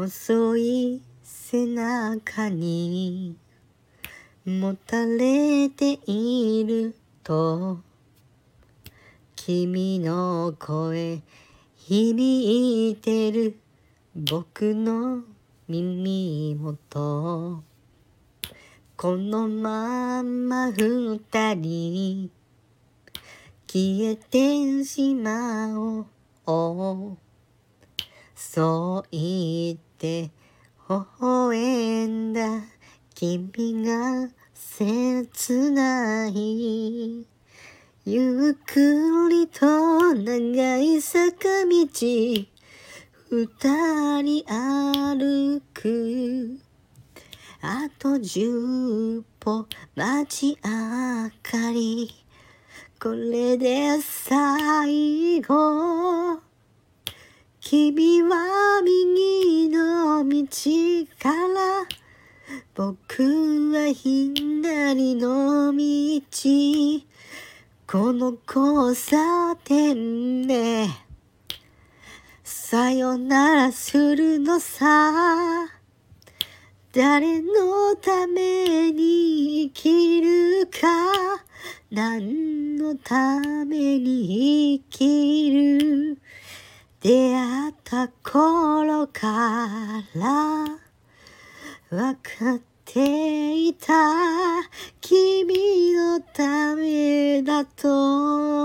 細い背中にもたれていると君の声響いてる僕の耳元。このまま二人消えてしまおう。そう言って微笑んだ。君が切ない。ゆっくりと長い坂道。二人歩く。あと十歩街明かり。これで最後。君は右の道から僕は左の道。この交差点でさよならするのさ。誰のために生きるか。何のために生きる。出会った頃から分かっていた君のためだと。